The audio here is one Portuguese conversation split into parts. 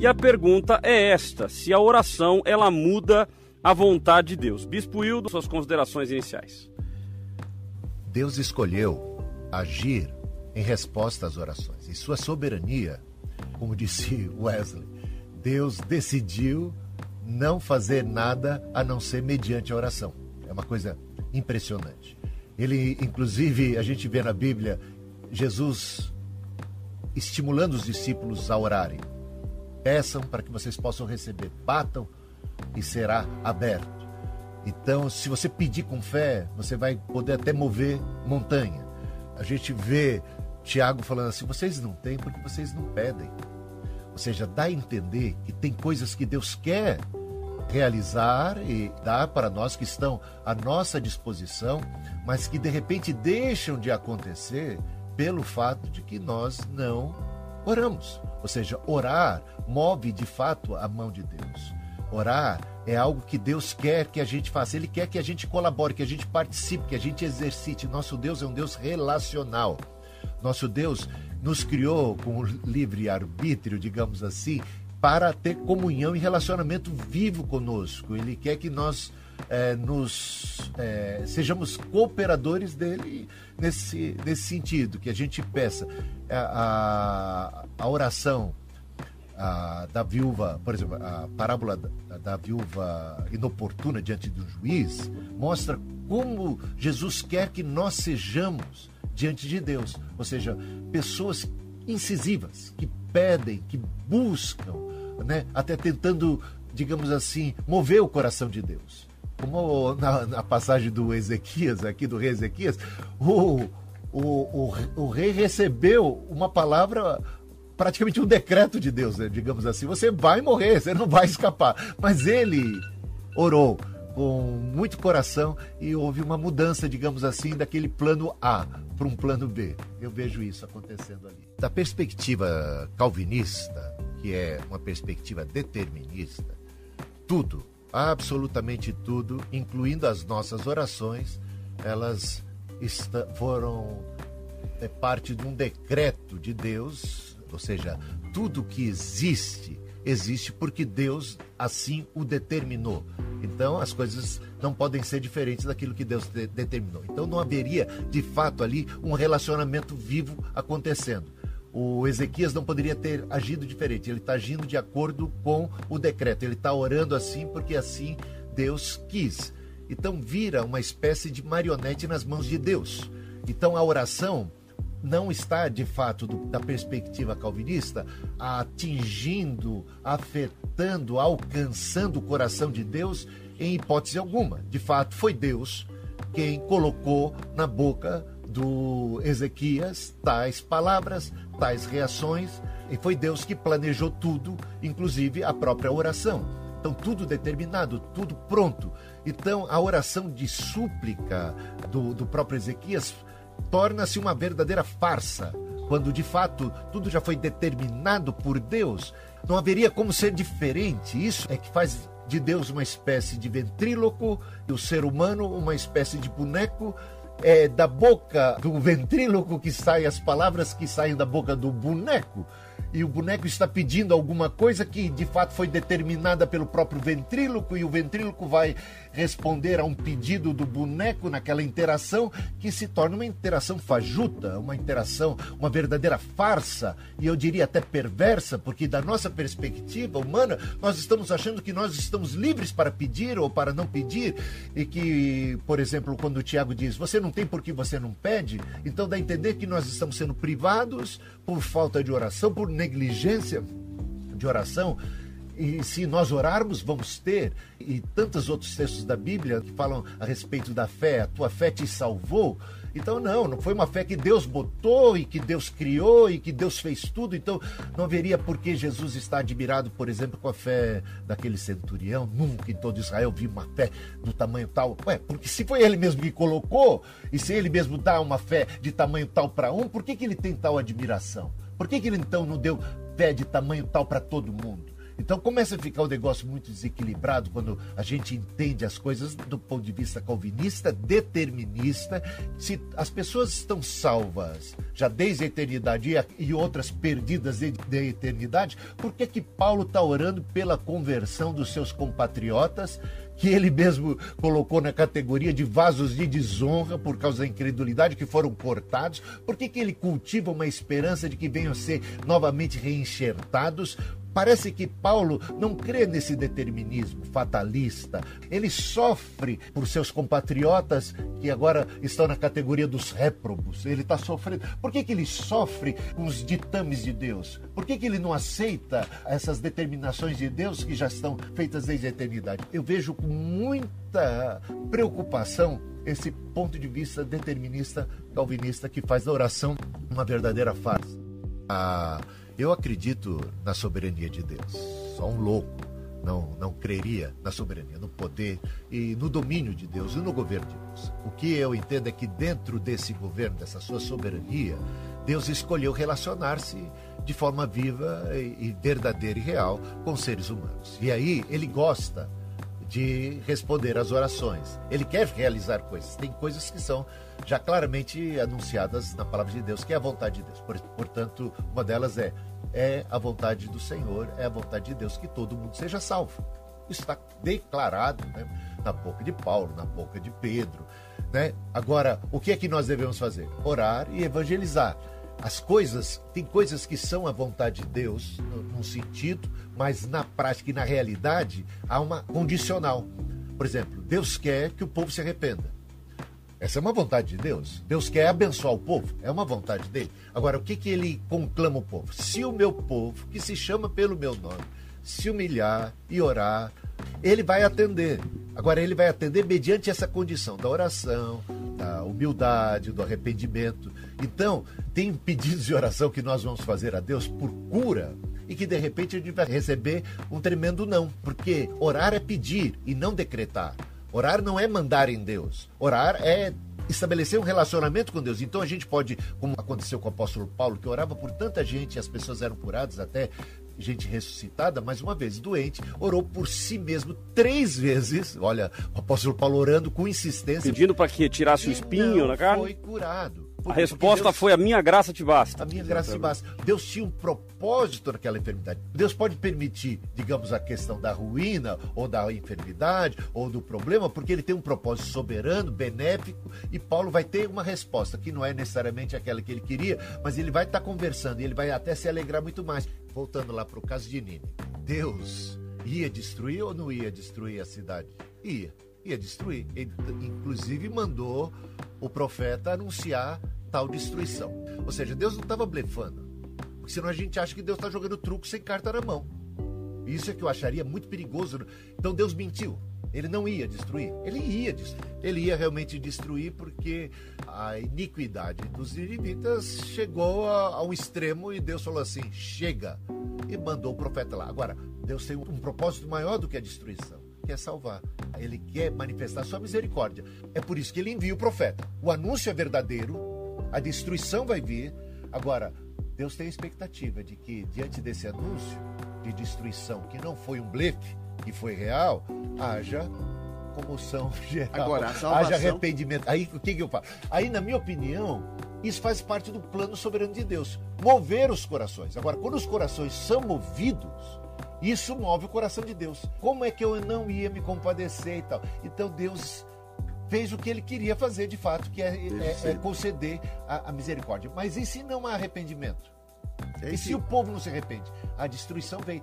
E a pergunta é esta: se a oração ela muda a vontade de Deus. Bispo Hildo, suas considerações iniciais. Deus escolheu agir em resposta às orações. Em sua soberania, como disse Wesley, Deus decidiu não fazer nada a não ser mediante a oração. É uma coisa impressionante. Ele, inclusive, a gente vê na Bíblia Jesus estimulando os discípulos a orarem. Peçam para que vocês possam receber. Batam e será aberto. Então, se você pedir com fé, você vai poder até mover montanha. A gente vê Tiago falando assim: vocês não têm porque vocês não pedem. Ou seja, dá a entender que tem coisas que Deus quer realizar e dar para nós que estão à nossa disposição, mas que de repente deixam de acontecer pelo fato de que nós não oramos. Ou seja, orar move de fato a mão de Deus. Orar é algo que Deus quer que a gente faça. Ele quer que a gente colabore, que a gente participe, que a gente exercite. Nosso Deus é um Deus relacional. Nosso Deus nos criou com livre arbítrio, digamos assim, para ter comunhão e relacionamento vivo conosco. Ele quer que nós é, nos é, sejamos cooperadores dele nesse, nesse sentido, que a gente peça a, a, a oração a, da viúva, por exemplo, a parábola da, da viúva inoportuna diante do juiz, mostra como Jesus quer que nós sejamos diante de Deus. Ou seja, pessoas incisivas, que pedem, que buscam, né, até tentando, digamos assim, mover o coração de Deus. Como na, na passagem do Ezequias, aqui do rei Ezequias, o, o, o, o rei recebeu uma palavra praticamente um decreto de Deus, né? digamos assim. Você vai morrer, você não vai escapar. Mas ele orou com muito coração e houve uma mudança, digamos assim, daquele plano A para um plano B. Eu vejo isso acontecendo ali. Da perspectiva calvinista, que é uma perspectiva determinista, tudo, absolutamente tudo, incluindo as nossas orações, elas foram é, parte de um decreto de Deus ou seja, tudo que existe, existe porque Deus assim o determinou. Então as coisas não podem ser diferentes daquilo que Deus de determinou. Então não haveria, de fato, ali um relacionamento vivo acontecendo. O Ezequias não poderia ter agido diferente. Ele está agindo de acordo com o decreto. Ele está orando assim porque assim Deus quis. Então vira uma espécie de marionete nas mãos de Deus. Então a oração não está, de fato, do, da perspectiva calvinista, atingindo, afetando, alcançando o coração de Deus em hipótese alguma. De fato, foi Deus quem colocou na boca do Ezequias tais palavras, tais reações, e foi Deus que planejou tudo, inclusive a própria oração. Então, tudo determinado, tudo pronto. Então, a oração de súplica do, do próprio Ezequias torna-se uma verdadeira farsa, quando de fato tudo já foi determinado por Deus. Não haveria como ser diferente. Isso é que faz de Deus uma espécie de ventríloco e o ser humano uma espécie de boneco. É da boca do ventríloco que saem as palavras que saem da boca do boneco e o boneco está pedindo alguma coisa que de fato foi determinada pelo próprio ventríloco e o ventríloco vai responder a um pedido do boneco naquela interação que se torna uma interação fajuta, uma interação, uma verdadeira farsa e eu diria até perversa, porque da nossa perspectiva humana nós estamos achando que nós estamos livres para pedir ou para não pedir e que, por exemplo, quando o Tiago diz você não tem porque você não pede, então dá a entender que nós estamos sendo privados por falta de oração, por negligência de oração. E se nós orarmos, vamos ter. E tantos outros textos da Bíblia que falam a respeito da fé. A tua fé te salvou. Então, não, não foi uma fé que Deus botou e que Deus criou e que Deus fez tudo. Então, não haveria por que Jesus está admirado, por exemplo, com a fé daquele centurião. Nunca em todo Israel vi uma fé do tamanho tal. Ué, porque se foi ele mesmo que colocou, e se ele mesmo dá uma fé de tamanho tal para um, por que, que ele tem tal admiração? Por que, que ele então não deu fé de tamanho tal para todo mundo? Então começa a ficar um negócio muito desequilibrado quando a gente entende as coisas do ponto de vista calvinista, determinista. Se as pessoas estão salvas já desde a eternidade e outras perdidas de, de eternidade, por que que Paulo está orando pela conversão dos seus compatriotas que ele mesmo colocou na categoria de vasos de desonra por causa da incredulidade que foram cortados? Por que, que ele cultiva uma esperança de que venham a ser novamente reenxertados? Parece que Paulo não crê nesse determinismo fatalista. Ele sofre por seus compatriotas que agora estão na categoria dos réprobos. Ele está sofrendo. Por que, que ele sofre com os ditames de Deus? Por que, que ele não aceita essas determinações de Deus que já estão feitas desde a eternidade? Eu vejo com muita preocupação esse ponto de vista determinista calvinista que faz da oração uma verdadeira farsa. Ah, eu acredito na soberania de Deus. Só um louco não, não creria na soberania, no poder e no domínio de Deus e no governo de Deus. O que eu entendo é que dentro desse governo, dessa sua soberania, Deus escolheu relacionar-se de forma viva e verdadeira e real com seres humanos. E aí ele gosta de responder às orações. Ele quer realizar coisas. Tem coisas que são já claramente anunciadas na palavra de Deus, que é a vontade de Deus. Portanto, uma delas é é a vontade do Senhor, é a vontade de Deus que todo mundo seja salvo. Isso está declarado né, na boca de Paulo, na boca de Pedro. Né? Agora, o que é que nós devemos fazer? Orar e evangelizar. As coisas, tem coisas que são a vontade de Deus, num sentido, mas na prática e na realidade há uma condicional. Por exemplo, Deus quer que o povo se arrependa. Essa é uma vontade de Deus. Deus quer abençoar o povo, é uma vontade dele. Agora, o que, que ele conclama o povo? Se o meu povo, que se chama pelo meu nome, se humilhar e orar, ele vai atender. Agora, ele vai atender mediante essa condição da oração, da humildade, do arrependimento. Então, tem pedidos de oração que nós vamos fazer a Deus por cura e que de repente a gente vai receber um tremendo não, porque orar é pedir e não decretar. Orar não é mandar em Deus. Orar é estabelecer um relacionamento com Deus. Então a gente pode, como aconteceu com o apóstolo Paulo, que orava por tanta gente, as pessoas eram curadas até gente ressuscitada, mais uma vez doente, orou por si mesmo três vezes. Olha, o apóstolo Paulo orando com insistência. Pedindo para que tirasse o espinho na carne. Foi curado. A resposta Deus, foi: a minha graça te basta. A minha graça te basta. Deus tinha um propósito naquela enfermidade. Deus pode permitir, digamos, a questão da ruína, ou da enfermidade, ou do problema, porque ele tem um propósito soberano, benéfico, e Paulo vai ter uma resposta que não é necessariamente aquela que ele queria, mas ele vai estar conversando e ele vai até se alegrar muito mais. Voltando lá para o caso de Nini. Deus ia destruir ou não ia destruir a cidade? Ia ia destruir. Ele, inclusive, mandou o profeta anunciar tal destruição. Ou seja, Deus não estava blefando. Porque senão a gente acha que Deus está jogando truco sem carta na mão. Isso é que eu acharia muito perigoso. Então Deus mentiu. Ele não ia destruir. Ele ia destruir. Ele ia realmente destruir porque a iniquidade dos ninivitas chegou a, a um extremo e Deus falou assim: chega. E mandou o profeta lá. Agora, Deus tem um propósito maior do que a destruição quer salvar, ele quer manifestar sua misericórdia. É por isso que ele envia o profeta. O anúncio é verdadeiro, a destruição vai vir. Agora, Deus tem a expectativa de que, diante desse anúncio de destruição, que não foi um blefe, que foi real, haja comoção geral, Agora, haja arrependimento. Aí o que, que eu falo? Aí, na minha opinião, isso faz parte do plano soberano de Deus mover os corações. Agora, quando os corações são movidos, isso move o coração de Deus. Como é que eu não ia me compadecer e tal? Então Deus fez o que ele queria fazer de fato, que é, é, é conceder a, a, misericórdia. Mas e se não há arrependimento? E se o povo não se arrepende? A destruição vem.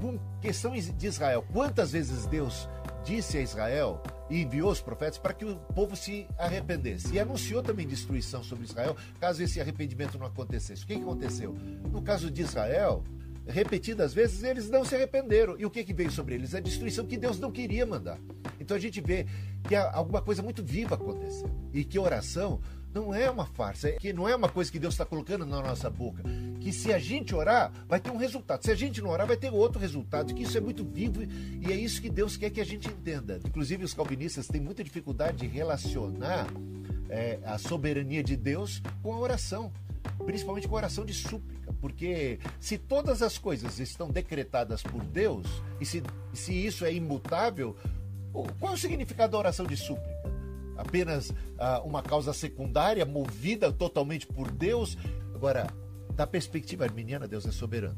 Com questão de Israel, quantas vezes Deus disse a Israel e enviou os profetas para que o povo se arrependesse. E anunciou também destruição sobre Israel, caso esse arrependimento não acontecesse. O que aconteceu? No caso de Israel, repetidas vezes, eles não se arrependeram. E o que, que veio sobre eles? A destruição que Deus não queria mandar. Então a gente vê que há alguma coisa muito viva acontecendo. E que oração não é uma farsa, que não é uma coisa que Deus está colocando na nossa boca. Que se a gente orar, vai ter um resultado. Se a gente não orar, vai ter outro resultado. Que isso é muito vivo e é isso que Deus quer que a gente entenda. Inclusive, os calvinistas têm muita dificuldade de relacionar é, a soberania de Deus com a oração principalmente com oração de súplica, porque se todas as coisas estão decretadas por Deus e se, se isso é imutável, qual é o significado da oração de súplica? apenas ah, uma causa secundária, movida totalmente por Deus. Agora, da perspectiva arminiana, Deus é soberano.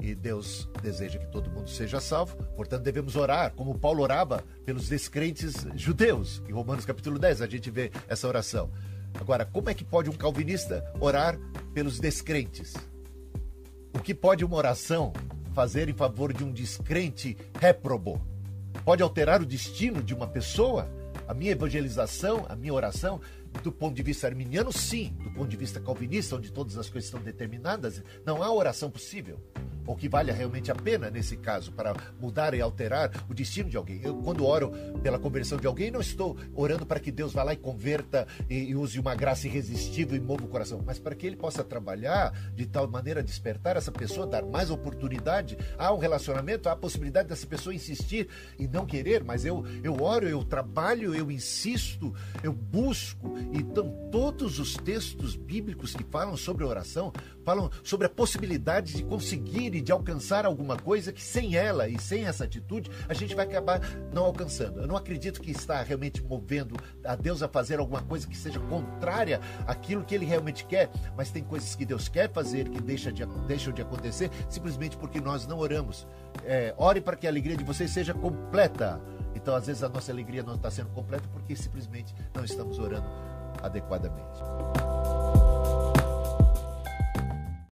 E Deus deseja que todo mundo seja salvo, portanto devemos orar, como Paulo orava pelos descrentes judeus. Em Romanos capítulo 10 a gente vê essa oração. Agora, como é que pode um calvinista orar pelos descrentes? O que pode uma oração fazer em favor de um descrente réprobo? Pode alterar o destino de uma pessoa? A minha evangelização, a minha oração, do ponto de vista arminiano, sim. Do ponto de vista calvinista, onde todas as coisas estão determinadas, não há oração possível ou que valha realmente a pena nesse caso para mudar e alterar o destino de alguém. Eu, quando oro pela conversão de alguém, não estou orando para que Deus vá lá e converta e, e use uma graça irresistível e mova o coração, mas para que ele possa trabalhar de tal maneira despertar essa pessoa, dar mais oportunidade a um relacionamento, a possibilidade dessa pessoa insistir e não querer, mas eu, eu oro, eu trabalho, eu insisto, eu busco. Então, todos os textos bíblicos que falam sobre oração falam sobre a possibilidade de conseguir e de alcançar alguma coisa que sem ela e sem essa atitude a gente vai acabar não alcançando. Eu não acredito que está realmente movendo a Deus a fazer alguma coisa que seja contrária àquilo que ele realmente quer, mas tem coisas que Deus quer fazer que deixa de, deixam de acontecer simplesmente porque nós não oramos. É, ore para que a alegria de vocês seja completa. Então, às vezes, a nossa alegria não está sendo completa porque simplesmente não estamos orando adequadamente.